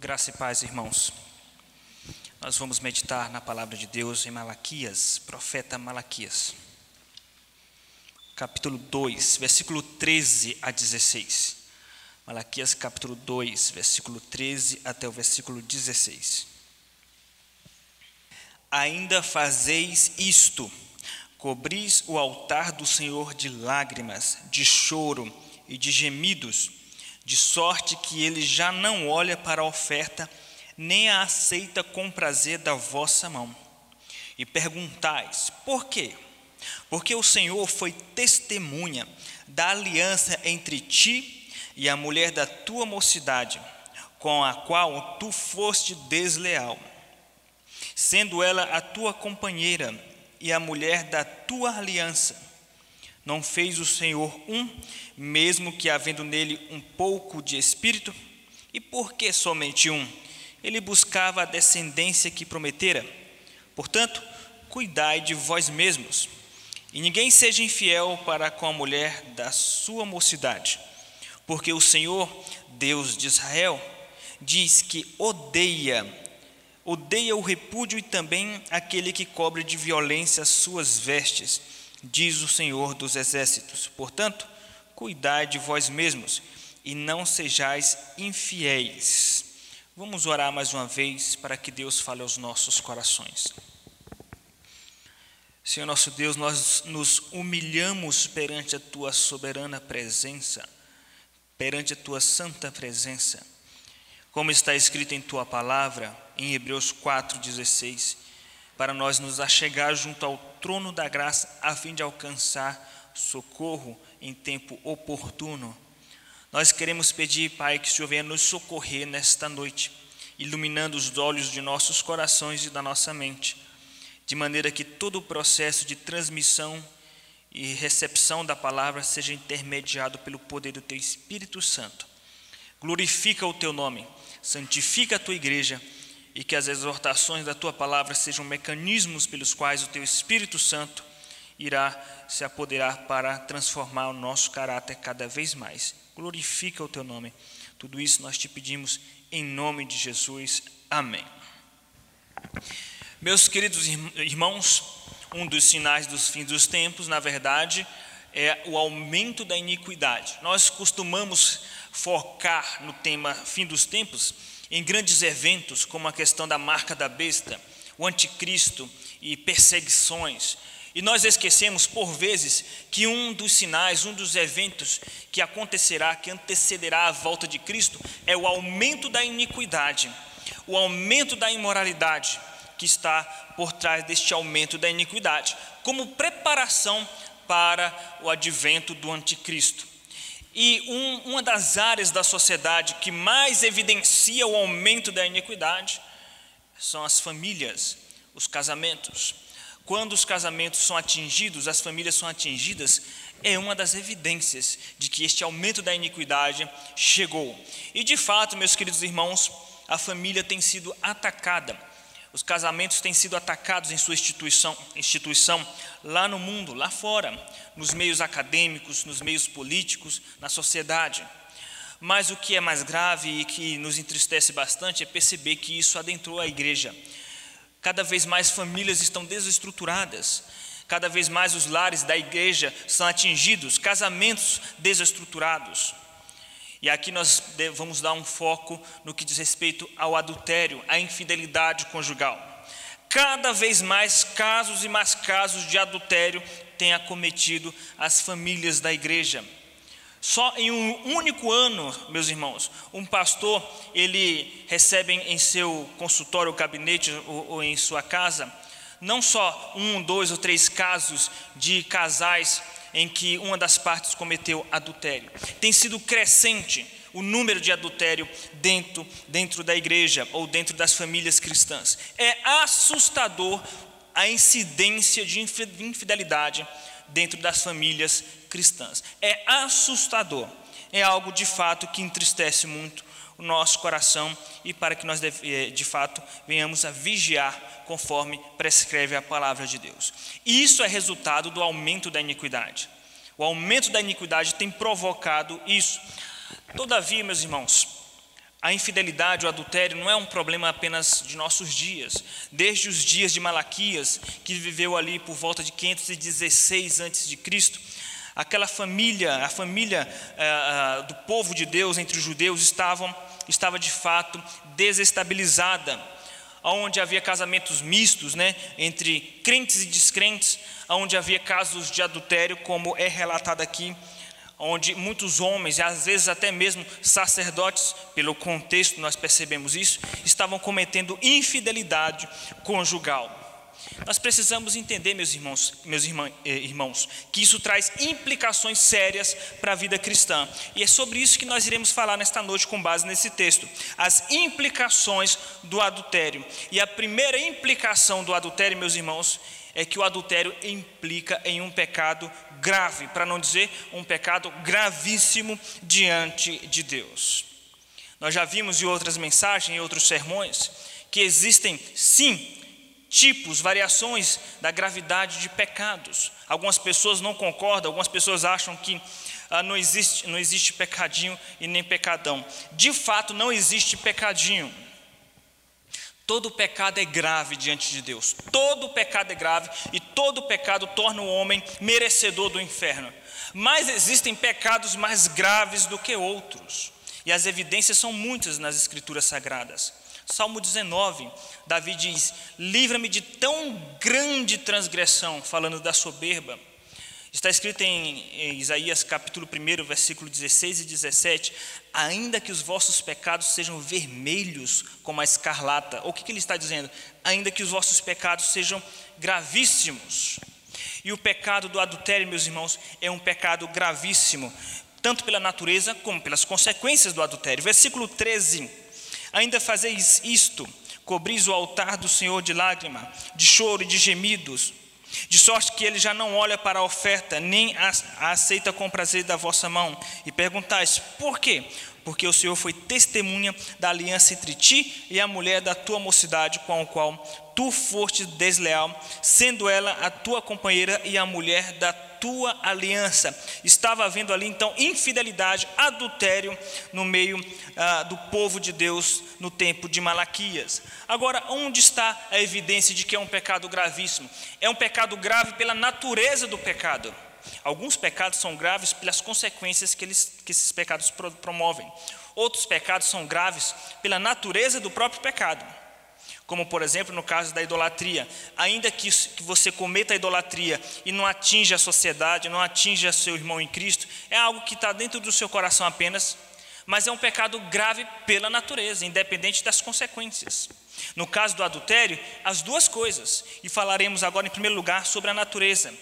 Graça e paz, irmãos. Nós vamos meditar na palavra de Deus em Malaquias, profeta Malaquias. Capítulo 2, versículo 13 a 16. Malaquias capítulo 2, versículo 13 até o versículo 16. Ainda fazeis isto: cobris o altar do Senhor de lágrimas, de choro e de gemidos de sorte que ele já não olha para a oferta, nem a aceita com prazer da vossa mão. E perguntais: por quê? Porque o Senhor foi testemunha da aliança entre ti e a mulher da tua mocidade, com a qual tu foste desleal, sendo ela a tua companheira e a mulher da tua aliança não fez o Senhor um, mesmo que havendo nele um pouco de espírito? E por que somente um? Ele buscava a descendência que prometera. Portanto, cuidai de vós mesmos, e ninguém seja infiel para com a mulher da sua mocidade, porque o Senhor, Deus de Israel, diz que odeia, odeia o repúdio e também aquele que cobre de violência as suas vestes diz o Senhor dos Exércitos. Portanto, cuidai de vós mesmos e não sejais infiéis. Vamos orar mais uma vez para que Deus fale aos nossos corações. Senhor nosso Deus, nós nos humilhamos perante a tua soberana presença, perante a tua santa presença. Como está escrito em tua palavra, em Hebreus 4,16 para nós nos achegar junto ao trono da graça, a fim de alcançar socorro em tempo oportuno. Nós queremos pedir, Pai, que o Senhor venha nos socorrer nesta noite, iluminando os olhos de nossos corações e da nossa mente, de maneira que todo o processo de transmissão e recepção da palavra seja intermediado pelo poder do Teu Espírito Santo. Glorifica o Teu nome, santifica a Tua igreja e que as exortações da tua palavra sejam mecanismos pelos quais o teu Espírito Santo irá se apoderar para transformar o nosso caráter cada vez mais. Glorifica o teu nome. Tudo isso nós te pedimos em nome de Jesus. Amém. Meus queridos irmãos, um dos sinais dos fins dos tempos, na verdade, é o aumento da iniquidade. Nós costumamos focar no tema fim dos tempos em grandes eventos, como a questão da marca da besta, o anticristo e perseguições. E nós esquecemos, por vezes, que um dos sinais, um dos eventos que acontecerá, que antecederá a volta de Cristo, é o aumento da iniquidade, o aumento da imoralidade que está por trás deste aumento da iniquidade, como preparação para o advento do anticristo. E um, uma das áreas da sociedade que mais evidencia o aumento da iniquidade são as famílias, os casamentos. Quando os casamentos são atingidos, as famílias são atingidas, é uma das evidências de que este aumento da iniquidade chegou. E de fato, meus queridos irmãos, a família tem sido atacada os casamentos têm sido atacados em sua instituição, instituição lá no mundo, lá fora, nos meios acadêmicos, nos meios políticos, na sociedade. Mas o que é mais grave e que nos entristece bastante é perceber que isso adentrou a igreja. Cada vez mais famílias estão desestruturadas, cada vez mais os lares da igreja são atingidos, casamentos desestruturados. E aqui nós vamos dar um foco no que diz respeito ao adultério, à infidelidade conjugal. Cada vez mais casos e mais casos de adultério têm acometido as famílias da igreja. Só em um único ano, meus irmãos, um pastor, ele recebe em seu consultório, gabinete ou, ou em sua casa, não só um, dois ou três casos de casais em que uma das partes cometeu adultério. Tem sido crescente o número de adultério dentro, dentro da igreja ou dentro das famílias cristãs. É assustador a incidência de infidelidade dentro das famílias cristãs. É assustador. É algo de fato que entristece muito o nosso coração e para que nós eh, de fato venhamos a vigiar conforme prescreve a palavra de Deus. Isso é resultado do aumento da iniquidade. O aumento da iniquidade tem provocado isso. Todavia, meus irmãos, A infidelidade, o adultério, não é um problema apenas de nossos dias. Desde os dias de Malaquias, que viveu ali por volta de 516 a.C., aquela família, a família uh, uh, do povo de Deus entre os judeus, estavam, estava de fato desestabilizada. Onde havia casamentos mistos né, entre crentes e descrentes, onde havia casos de adultério, como é relatado aqui onde muitos homens, e às vezes até mesmo sacerdotes, pelo contexto nós percebemos isso, estavam cometendo infidelidade conjugal. Nós precisamos entender, meus irmãos, meus eh, irmãos, que isso traz implicações sérias para a vida cristã. E é sobre isso que nós iremos falar nesta noite com base nesse texto. As implicações do adultério. E a primeira implicação do adultério, meus irmãos, é que o adultério implica em um pecado grave, para não dizer um pecado gravíssimo diante de Deus. Nós já vimos em outras mensagens, em outros sermões, que existem sim tipos, variações da gravidade de pecados. Algumas pessoas não concordam, algumas pessoas acham que ah, não, existe, não existe pecadinho e nem pecadão. De fato, não existe pecadinho. Todo pecado é grave diante de Deus. Todo pecado é grave e todo pecado torna o homem merecedor do inferno. Mas existem pecados mais graves do que outros. E as evidências são muitas nas escrituras sagradas. Salmo 19, Davi diz: Livra-me de tão grande transgressão, falando da soberba. Está escrito em Isaías capítulo 1, versículo 16 e 17: Ainda que os vossos pecados sejam vermelhos como a escarlata. O que, que ele está dizendo? Ainda que os vossos pecados sejam gravíssimos. E o pecado do adultério, meus irmãos, é um pecado gravíssimo, tanto pela natureza como pelas consequências do adultério. Versículo 13: Ainda fazeis isto, cobris o altar do Senhor de lágrima, de choro e de gemidos de sorte que ele já não olha para a oferta, nem a aceita com prazer da vossa mão. E perguntais: por quê? Porque o Senhor foi testemunha da aliança entre ti e a mulher da tua mocidade, com a qual tu foste desleal, sendo ela a tua companheira e a mulher da tua aliança. Estava havendo ali então infidelidade, adultério no meio ah, do povo de Deus no tempo de Malaquias. Agora, onde está a evidência de que é um pecado gravíssimo? É um pecado grave pela natureza do pecado. Alguns pecados são graves pelas consequências que, eles, que esses pecados promovem. Outros pecados são graves pela natureza do próprio pecado como por exemplo no caso da idolatria. Ainda que, que você cometa a idolatria e não atinja a sociedade, não atinja seu irmão em Cristo, é algo que está dentro do seu coração apenas, mas é um pecado grave pela natureza, independente das consequências. No caso do adultério, as duas coisas, e falaremos agora em primeiro lugar sobre a natureza.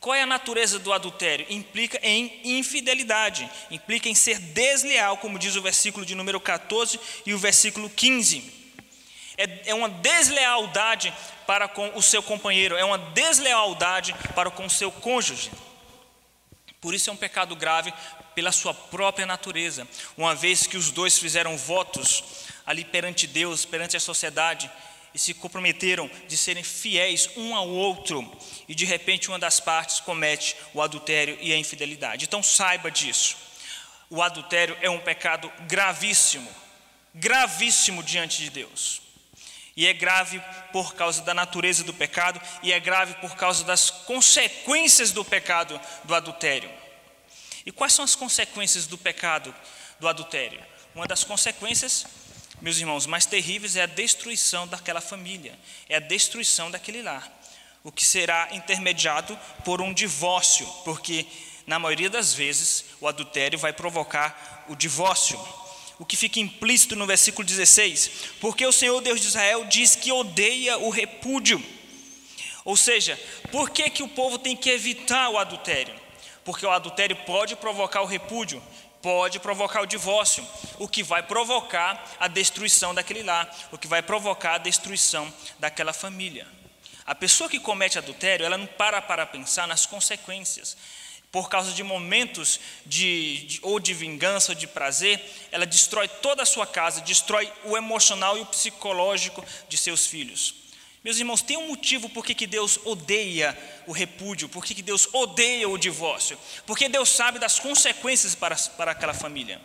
Qual é a natureza do adultério? Implica em infidelidade, implica em ser desleal, como diz o versículo de número 14 e o versículo 15 é, é uma deslealdade para com o seu companheiro, é uma deslealdade para com o seu cônjuge. Por isso é um pecado grave pela sua própria natureza, uma vez que os dois fizeram votos ali perante Deus, perante a sociedade, e se comprometeram de serem fiéis um ao outro, e de repente uma das partes comete o adultério e a infidelidade. Então saiba disso. O adultério é um pecado gravíssimo, gravíssimo diante de Deus. E é grave por causa da natureza do pecado, e é grave por causa das consequências do pecado do adultério. E quais são as consequências do pecado do adultério? Uma das consequências, meus irmãos, mais terríveis é a destruição daquela família, é a destruição daquele lar, o que será intermediado por um divórcio, porque na maioria das vezes o adultério vai provocar o divórcio o que fica implícito no versículo 16, porque o Senhor Deus de Israel diz que odeia o repúdio. Ou seja, por que, que o povo tem que evitar o adultério? Porque o adultério pode provocar o repúdio, pode provocar o divórcio, o que vai provocar a destruição daquele lar, o que vai provocar a destruição daquela família. A pessoa que comete adultério, ela não para para pensar nas consequências por causa de momentos de, de, ou de vingança ou de prazer, ela destrói toda a sua casa, destrói o emocional e o psicológico de seus filhos. Meus irmãos, tem um motivo por que Deus odeia o repúdio, por que Deus odeia o divórcio, porque Deus sabe das consequências para, para aquela família.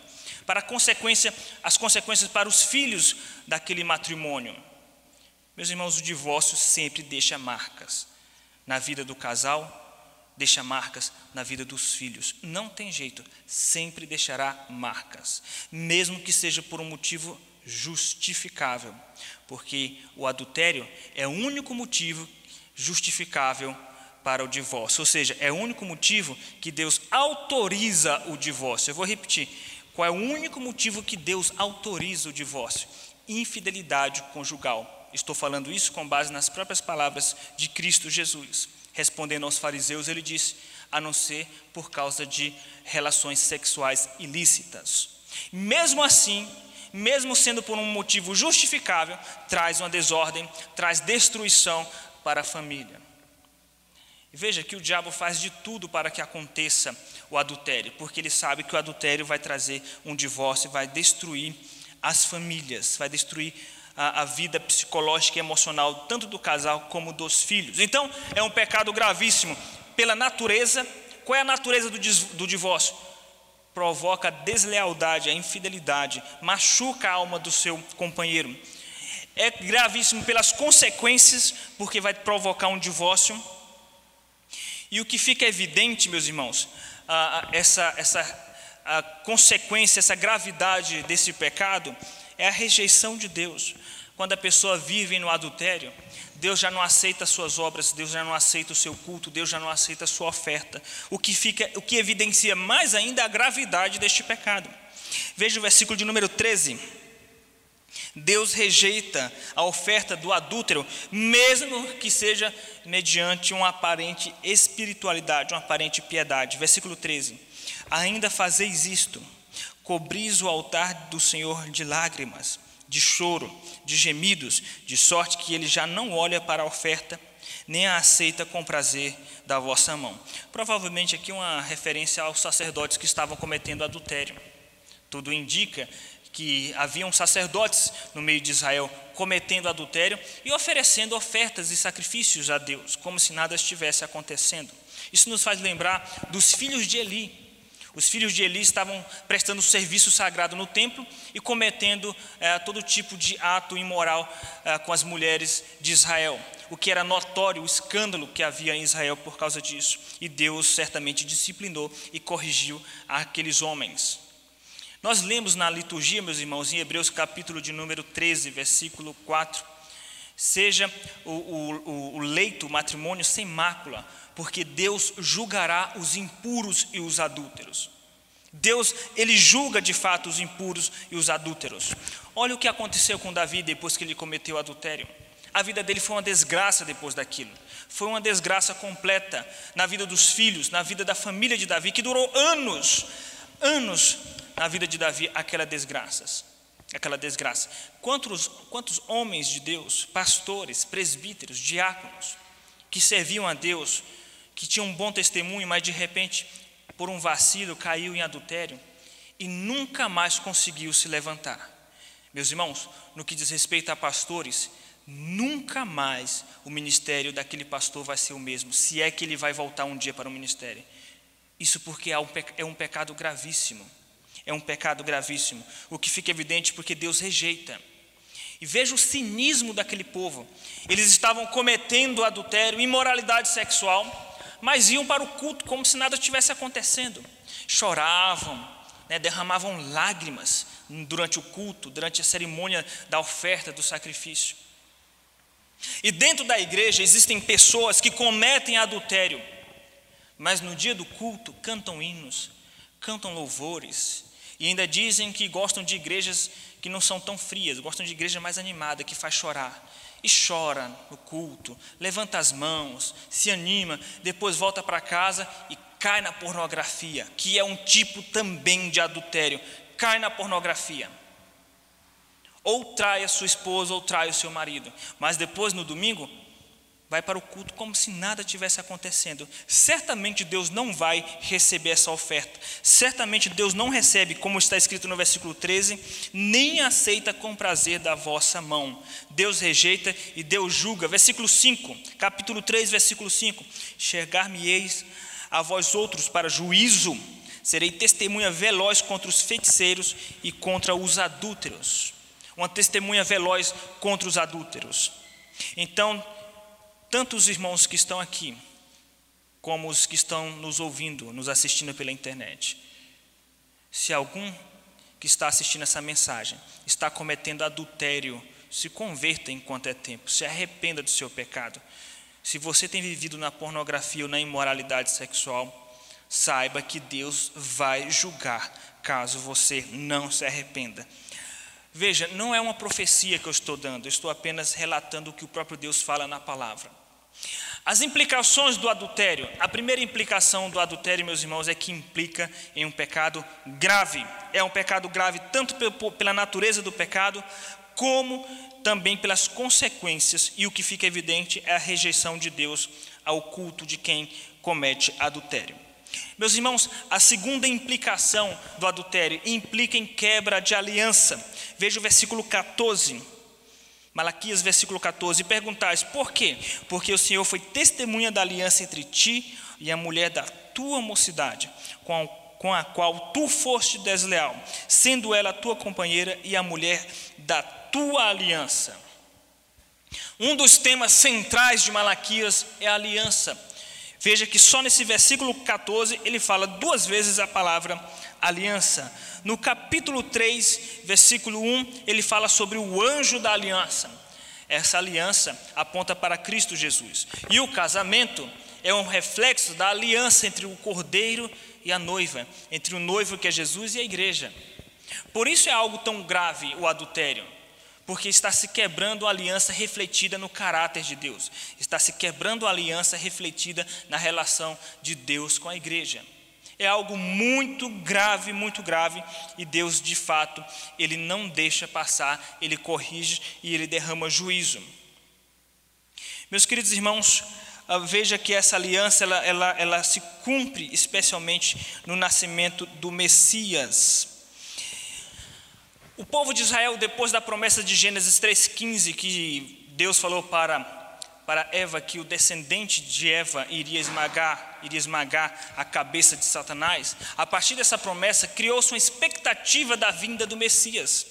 para a consequência, as consequências para os filhos daquele matrimônio. Meus irmãos, o divórcio sempre deixa marcas na vida do casal, deixa marcas na vida dos filhos. Não tem jeito, sempre deixará marcas, mesmo que seja por um motivo justificável, porque o adultério é o único motivo justificável para o divórcio, ou seja, é o único motivo que Deus autoriza o divórcio. Eu vou repetir: qual é o único motivo que Deus autoriza o divórcio? Infidelidade conjugal. Estou falando isso com base nas próprias palavras de Cristo Jesus. Respondendo aos fariseus, ele disse: a não ser por causa de relações sexuais ilícitas. Mesmo assim, mesmo sendo por um motivo justificável, traz uma desordem, traz destruição para a família. Veja que o diabo faz de tudo para que aconteça o adultério, porque ele sabe que o adultério vai trazer um divórcio, vai destruir as famílias, vai destruir a, a, vida psicológica e emocional, tanto do casal como dos filhos. Então, é um pecado gravíssimo. Pela natureza, qual é a natureza do, do divórcio? Provoca a deslealdade, a infidelidade, machuca a alma do seu companheiro. É gravíssimo pelas consequências, porque vai provocar um divórcio e o que fica evidente, meus irmãos, essa, essa a consequência, essa gravidade desse pecado é a rejeição de Deus. Quando a pessoa vive no adultério, Deus já não aceita as suas obras, Deus já não aceita o seu culto, Deus já não aceita a sua oferta. O que fica, o que evidencia mais ainda a gravidade deste pecado. Veja o versículo de número 13. Deus rejeita a oferta do adúltero, mesmo que seja mediante uma aparente espiritualidade, uma aparente piedade. Versículo 13: Ainda fazeis isto, cobris o altar do Senhor de lágrimas, de choro, de gemidos, de sorte que ele já não olha para a oferta, nem a aceita com prazer da vossa mão. Provavelmente aqui uma referência aos sacerdotes que estavam cometendo adultério. Tudo indica que haviam sacerdotes no meio de Israel cometendo adultério e oferecendo ofertas e sacrifícios a Deus, como se nada estivesse acontecendo. Isso nos faz lembrar dos filhos de Eli. Os filhos de Eli estavam prestando serviço sagrado no templo e cometendo é, todo tipo de ato imoral é, com as mulheres de Israel, o que era notório, o escândalo que havia em Israel por causa disso. E Deus certamente disciplinou e corrigiu aqueles homens. Nós lemos na liturgia, meus irmãos, em Hebreus capítulo de número 13, versículo 4, seja o, o, o leito, o matrimônio sem mácula, porque Deus julgará os impuros e os adúlteros. Deus, ele julga de fato os impuros e os adúlteros. Olha o que aconteceu com Davi depois que ele cometeu adultério. A vida dele foi uma desgraça depois daquilo. Foi uma desgraça completa na vida dos filhos, na vida da família de Davi, que durou anos, anos na vida de Davi aquela desgraças, aquela desgraça. Quantos, quantos homens de Deus, pastores, presbíteros, diáconos, que serviam a Deus, que tinham um bom testemunho, mas de repente, por um vacilo, caiu em adultério e nunca mais conseguiu se levantar. Meus irmãos, no que diz respeito a pastores, nunca mais o ministério daquele pastor vai ser o mesmo, se é que ele vai voltar um dia para o ministério. Isso porque é um pecado gravíssimo. É um pecado gravíssimo, o que fica evidente porque Deus rejeita. E veja o cinismo daquele povo. Eles estavam cometendo adultério, imoralidade sexual, mas iam para o culto como se nada estivesse acontecendo. Choravam, né, derramavam lágrimas durante o culto, durante a cerimônia da oferta, do sacrifício. E dentro da igreja existem pessoas que cometem adultério, mas no dia do culto cantam hinos, cantam louvores, e ainda dizem que gostam de igrejas que não são tão frias, gostam de igreja mais animada, que faz chorar. E chora no culto, levanta as mãos, se anima, depois volta para casa e cai na pornografia, que é um tipo também de adultério. Cai na pornografia. Ou trai a sua esposa, ou trai o seu marido. Mas depois, no domingo, vai para o culto como se nada tivesse acontecendo. Certamente Deus não vai receber essa oferta. Certamente Deus não recebe, como está escrito no versículo 13, nem aceita com prazer da vossa mão. Deus rejeita e Deus julga. Versículo 5, capítulo 3, versículo 5. Chegar-me-eis a vós outros para juízo, Serei testemunha veloz contra os feiticeiros e contra os adúlteros. Uma testemunha veloz contra os adúlteros. Então, tanto os irmãos que estão aqui, como os que estão nos ouvindo, nos assistindo pela internet, se algum que está assistindo essa mensagem está cometendo adultério, se converta enquanto é tempo, se arrependa do seu pecado. Se você tem vivido na pornografia ou na imoralidade sexual, saiba que Deus vai julgar caso você não se arrependa. Veja, não é uma profecia que eu estou dando, eu estou apenas relatando o que o próprio Deus fala na palavra. As implicações do adultério. A primeira implicação do adultério, meus irmãos, é que implica em um pecado grave. É um pecado grave tanto pela natureza do pecado, como também pelas consequências, e o que fica evidente é a rejeição de Deus ao culto de quem comete adultério. Meus irmãos, a segunda implicação do adultério implica em quebra de aliança. Veja o versículo 14. Malaquias, versículo 14. E perguntais: por quê? Porque o Senhor foi testemunha da aliança entre ti e a mulher da tua mocidade, com a, com a qual tu foste desleal, sendo ela a tua companheira e a mulher da tua aliança. Um dos temas centrais de Malaquias é a aliança. Veja que só nesse versículo 14 ele fala duas vezes a palavra aliança. No capítulo 3, versículo 1, ele fala sobre o anjo da aliança. Essa aliança aponta para Cristo Jesus. E o casamento é um reflexo da aliança entre o cordeiro e a noiva, entre o noivo que é Jesus e a igreja. Por isso é algo tão grave o adultério porque está se quebrando a aliança refletida no caráter de Deus, está se quebrando a aliança refletida na relação de Deus com a igreja. É algo muito grave, muito grave, e Deus, de fato, ele não deixa passar, ele corrige e ele derrama juízo. Meus queridos irmãos, ah, veja que essa aliança ela, ela, ela se cumpre especialmente no nascimento do Messias. O povo de Israel, depois da promessa de Gênesis 3,15, que Deus falou para, para Eva que o descendente de Eva iria esmagar, iria esmagar a cabeça de Satanás, a partir dessa promessa criou-se uma expectativa da vinda do Messias.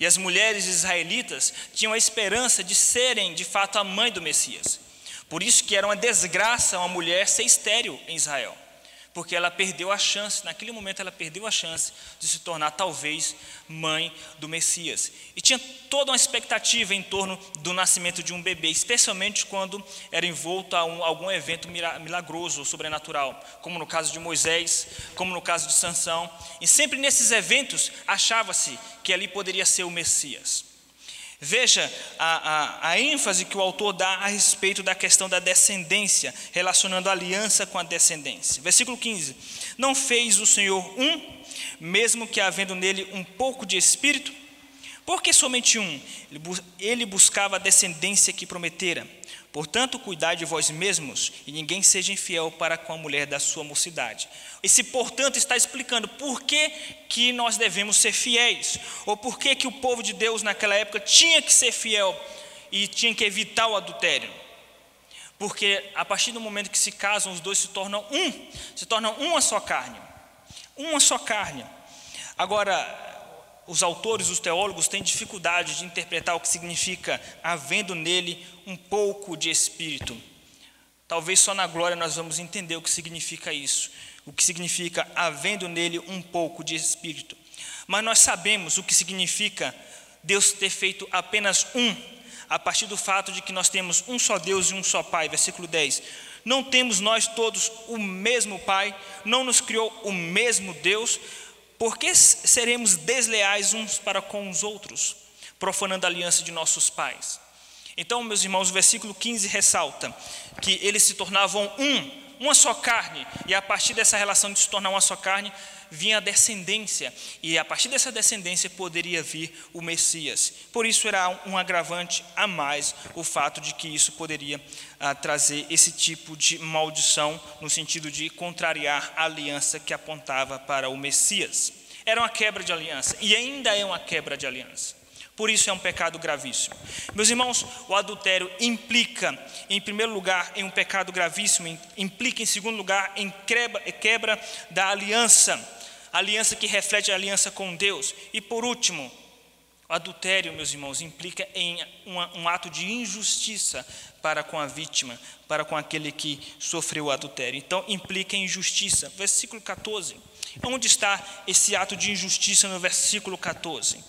E as mulheres israelitas tinham a esperança de serem de fato a mãe do Messias. Por isso que era uma desgraça uma mulher ser estéril em Israel porque ela perdeu a chance, naquele momento ela perdeu a chance de se tornar talvez mãe do Messias. E tinha toda uma expectativa em torno do nascimento de um bebê, especialmente quando era envolto a um, algum evento milagroso, sobrenatural, como no caso de Moisés, como no caso de Sansão. E sempre nesses eventos achava-se que ali poderia ser o Messias. Veja a, a, a, ênfase que o autor dá a respeito da questão da descendência, relacionando a aliança com a descendência. Versículo 15: Não fez o Senhor um, mesmo que havendo nele um pouco de espírito? Porque somente um? Ele buscava a descendência que prometera. Portanto, cuidai de vós mesmos e ninguém seja infiel para com a mulher da sua mocidade. Esse portanto está explicando por que, que nós devemos ser fiéis, ou por que, que o povo de Deus naquela época tinha que ser fiel e tinha que evitar o adultério. Porque a partir do momento que se casam, os dois se tornam um, se tornam uma só carne. Uma só carne. Agora, os autores, os teólogos têm dificuldade de interpretar o que significa havendo nele um pouco de espírito. Talvez só na glória nós vamos entender o que significa isso, o que significa havendo nele um pouco de espírito. Mas nós sabemos o que significa Deus ter feito apenas um, a partir do fato de que nós temos um só Deus e um só Pai, versículo 10. Não temos nós todos o mesmo Pai, não nos criou o mesmo Deus, por que seremos desleais uns para com os outros, profanando a aliança de nossos pais? Então, meus irmãos, o versículo 15 ressalta que eles se tornavam um, uma só carne, e a partir dessa relação de se tornar uma só carne, vinha a descendência, e a partir dessa descendência poderia vir o Messias. Por isso era um agravante a mais o fato de que isso poderia ah, trazer esse tipo de maldição, no sentido de contrariar a aliança que apontava para o Messias. Era uma quebra de aliança, e ainda é uma quebra de aliança. Por isso é um pecado gravíssimo. Meus irmãos, o adultério implica, em primeiro lugar, em um pecado gravíssimo, implica, em segundo lugar, em quebra da aliança, aliança que reflete a aliança com Deus. E por último, o adultério, meus irmãos, implica em um ato de injustiça para com a vítima, para com aquele que sofreu o adultério. Então, implica em injustiça. Versículo 14. Onde está esse ato de injustiça no versículo 14?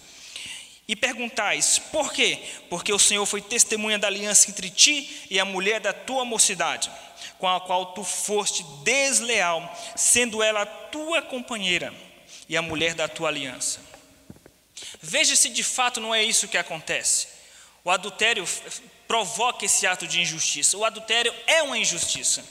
E perguntais, por quê? Porque o Senhor foi testemunha da aliança entre ti e a mulher da tua mocidade, com a qual tu foste desleal, sendo ela tua companheira e a mulher da tua aliança. Veja se de fato não é isso que acontece. O adultério provoca esse ato de injustiça. O adultério é uma injustiça.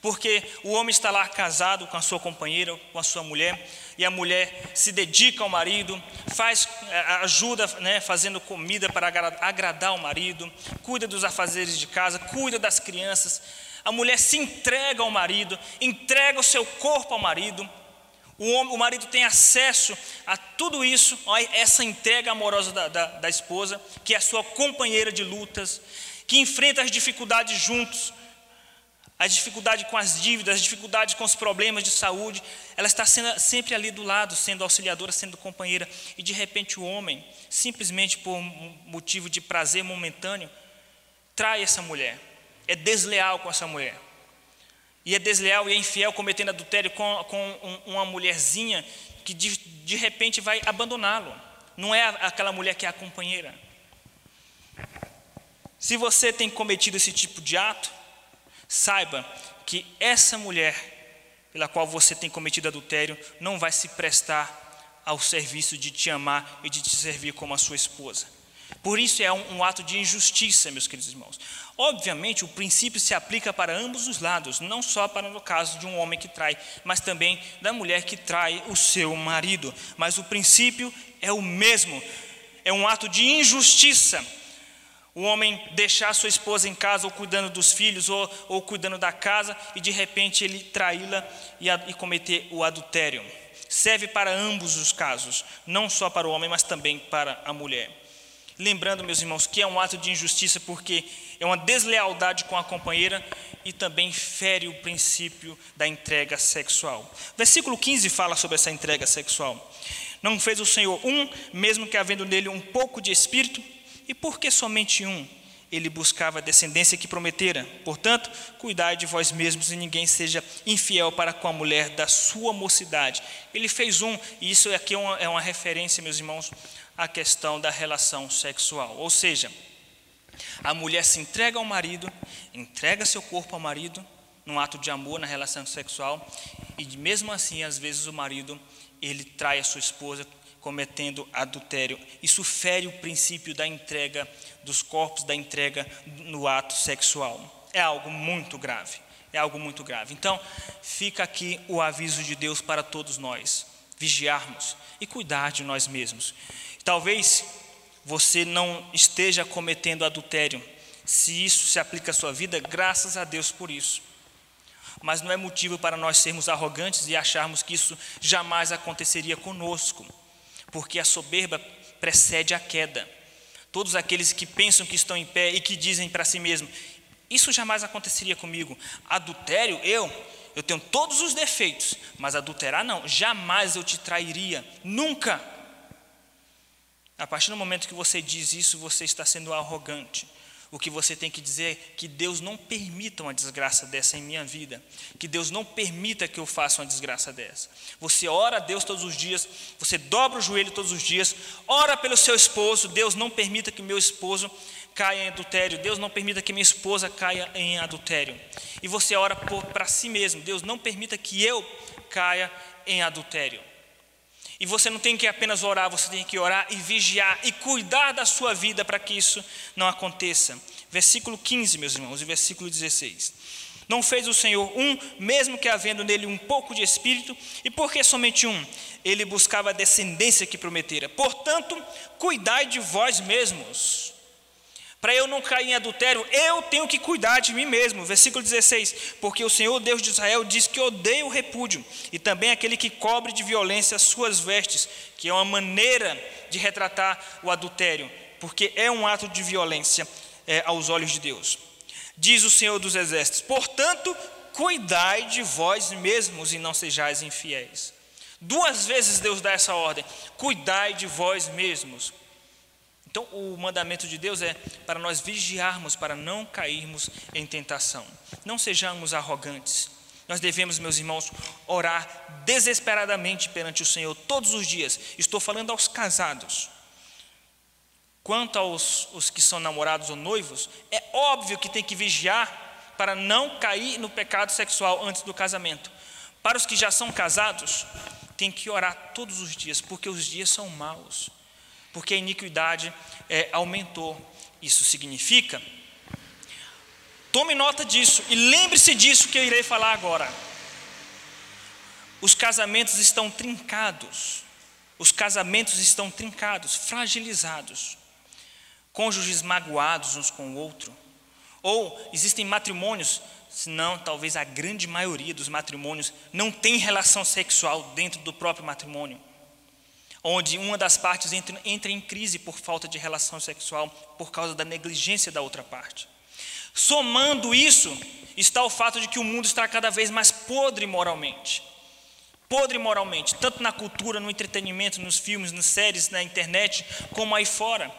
Porque o homem está lá casado com a sua companheira, com a sua mulher, e a mulher se dedica ao marido, faz eh, ajuda, né, fazendo comida para agradar o marido, cuida dos afazeres de casa, cuida das crianças. A mulher se entrega ao marido, entrega o seu corpo ao marido, o, homem, o marido tem acesso a tudo isso, essa entrega amorosa da, da, da esposa, que é a sua companheira de lutas, que enfrenta as dificuldades juntos, a dificuldade com as dívidas, as dificuldades com os problemas de saúde, ela está sendo, sempre ali do lado, sendo auxiliadora, sendo companheira, e de repente o homem, simplesmente por motivo de prazer momentâneo, trai essa mulher, é desleal com essa mulher e é desleal e é infiel, cometendo adultério com, com uma mulherzinha que de, de repente vai abandoná-lo. Não é aquela mulher que é a companheira. Se você tem cometido esse tipo de ato, saiba que essa mulher pela qual você tem cometido adultério não vai se prestar ao serviço de te amar e de te servir como a sua esposa. Por isso é um, um ato de injustiça, meus queridos irmãos. Obviamente, o princípio se aplica para ambos os lados, não só para no caso de um homem que trai, mas também da mulher que trai o seu marido. Mas o princípio é o mesmo, é um ato de injustiça. O homem deixar sua esposa em casa, ou cuidando dos filhos, ou, ou cuidando da casa, e de repente ele traí-la e, e cometer o adultério. Serve para ambos os casos, não só para o homem, mas também para a mulher. Lembrando, meus irmãos, que é um ato de injustiça porque é uma deslealdade com a companheira e também fere o princípio da entrega sexual. Versículo 15 fala sobre essa entrega sexual. Não fez o Senhor um, mesmo que havendo nele um pouco de espírito, e por que somente um? Ele buscava a descendência que prometera. Portanto, cuidai de vós mesmos e ninguém seja infiel para com a mulher da sua mocidade. Ele fez um, e isso aqui é uma, é uma referência, meus irmãos, a questão da relação sexual. Ou seja, a mulher se entrega ao marido, entrega seu corpo ao marido, num ato de amor na relação sexual, e mesmo assim, às vezes, o marido ele trai a sua esposa cometendo adultério. Isso fere o princípio da entrega dos corpos, da entrega no ato sexual. É algo muito grave. É algo muito grave. Então, fica aqui o aviso de Deus para todos nós: vigiarmos e cuidar de nós mesmos. Talvez você não esteja cometendo adultério. Se isso se aplica à sua vida, graças a Deus por isso. Mas não é motivo para nós sermos arrogantes e acharmos que isso jamais aconteceria conosco, porque a soberba precede a queda. Todos aqueles que pensam que estão em pé e que dizem para si mesmos: Isso jamais aconteceria comigo. Adultério, eu, eu tenho todos os defeitos, mas adulterar não, jamais eu te trairia, nunca. A partir do momento que você diz isso, você está sendo arrogante. O que você tem que dizer é que Deus não permita uma desgraça dessa em minha vida, que Deus não permita que eu faça uma desgraça dessa. Você ora a Deus todos os dias, você dobra o joelho todos os dias, ora pelo seu esposo, Deus não permita que meu esposo caia em adultério, Deus não permita que minha esposa caia em adultério. E você ora para si mesmo, Deus não permita que eu caia em adultério. E você não tem que apenas orar, você tem que orar e vigiar e cuidar da sua vida para que isso não aconteça. Versículo 15, meus irmãos, e versículo 16. Não fez o Senhor um, mesmo que havendo nele um pouco de espírito, e por que somente um? Ele buscava a descendência que prometera. Portanto, cuidai de vós mesmos. Para eu não cair em adultério, eu tenho que cuidar de mim mesmo. Versículo 16: Porque o Senhor Deus de Israel diz que odeia o repúdio, e também aquele que cobre de violência as suas vestes, que é uma maneira de retratar o adultério, porque é um ato de violência é, aos olhos de Deus. Diz o Senhor dos Exércitos: Portanto, cuidai de vós mesmos e não sejais infiéis. Duas vezes Deus dá essa ordem: cuidai de vós mesmos. Então, o mandamento de Deus é para nós vigiarmos, para não cairmos em tentação. Não sejamos arrogantes. Nós devemos, meus irmãos, orar desesperadamente perante o Senhor todos os dias. Estou falando aos casados. Quanto aos os que são namorados ou noivos, é óbvio que tem que vigiar para não cair no pecado sexual antes do casamento. Para os que já são casados, tem que orar todos os dias, porque os dias são maus porque a iniquidade é, aumentou. Isso significa, tome nota disso e lembre-se disso que eu irei falar agora. Os casamentos estão trincados, os casamentos estão trincados, fragilizados, cônjuges magoados uns com o outro, ou existem matrimônios, se não, talvez a grande maioria dos matrimônios não tem relação sexual dentro do próprio matrimônio onde uma das partes entra, entra em crise por falta de relação sexual por causa da negligência da outra parte. Somando isso, está o fato de que o mundo está cada vez mais podre moralmente. Podre moralmente, tanto na cultura, no entretenimento, nos filmes, nas séries, na internet, como aí fora.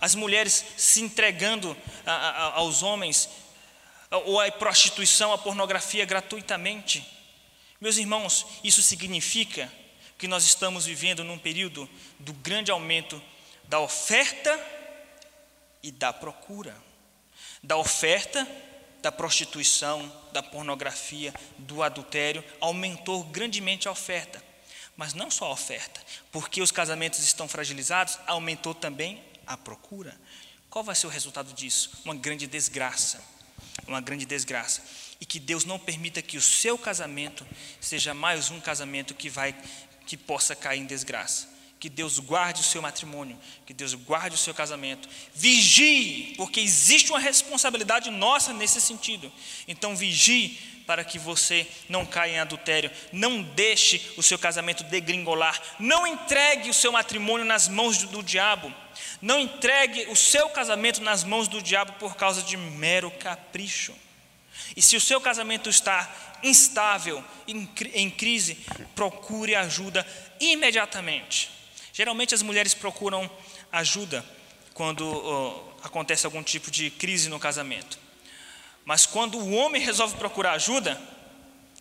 As mulheres se entregando a, a, aos homens, ou a prostituição, a pornografia gratuitamente. Meus irmãos, isso significa que nós estamos vivendo num período do grande aumento da oferta e da procura. Da oferta, da prostituição, da pornografia, do adultério, aumentou grandemente a oferta. Mas não só a oferta, porque os casamentos estão fragilizados, aumentou também a procura. Qual vai ser o resultado disso? Uma grande desgraça. Uma grande desgraça. E que Deus não permita que o seu casamento seja mais um casamento que vai que possa cair em desgraça. Que Deus guarde o seu matrimônio, que Deus guarde o seu casamento. Vigie, porque existe uma responsabilidade nossa nesse sentido. Então, vigie para que você não caia em adultério. Não deixe o seu casamento degringolar. Não entregue o seu matrimônio nas mãos do, diabo. Não entregue o seu casamento nas mãos do diabo por causa de mero capricho. E se o seu casamento está instável, em, em crise, procure ajuda imediatamente. Geralmente as mulheres procuram ajuda quando acontece algum tipo de crise no casamento. Mas quando o homem resolve procurar ajuda,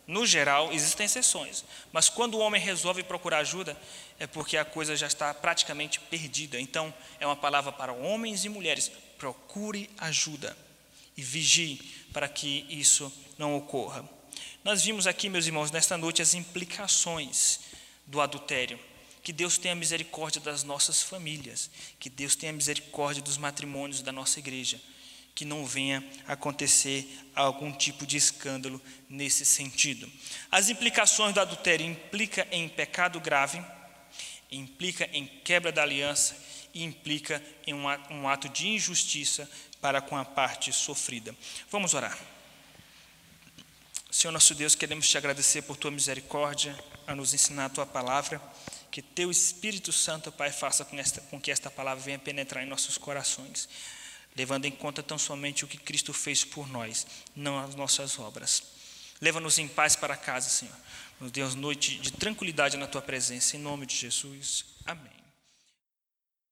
no geral, existem exceções, mas quando o homem resolve procurar ajuda, é porque a coisa já está praticamente perdida. Então, é uma palavra para homens e mulheres: procure ajuda e vigie para que isso não ocorra. Nós vimos aqui, meus irmãos, nesta noite as implicações do adultério. Que Deus tenha misericórdia das nossas famílias, que Deus tenha misericórdia dos matrimônios da nossa igreja, que não venha acontecer algum tipo de escândalo nesse sentido. As implicações do adultério implica em pecado grave, implica em quebra da aliança e implica em um ato de injustiça para com a parte sofrida. Vamos orar. Senhor nosso Deus, queremos te agradecer por tua misericórdia, a nos ensinar a tua palavra. Que teu Espírito Santo, Pai, faça com, esta, com que esta palavra venha penetrar em nossos corações, levando em conta tão somente o que Cristo fez por nós, não as nossas obras. Leva-nos em paz para casa, Senhor. Nos dê noite de tranquilidade na tua presença, em nome de Jesus. Amém.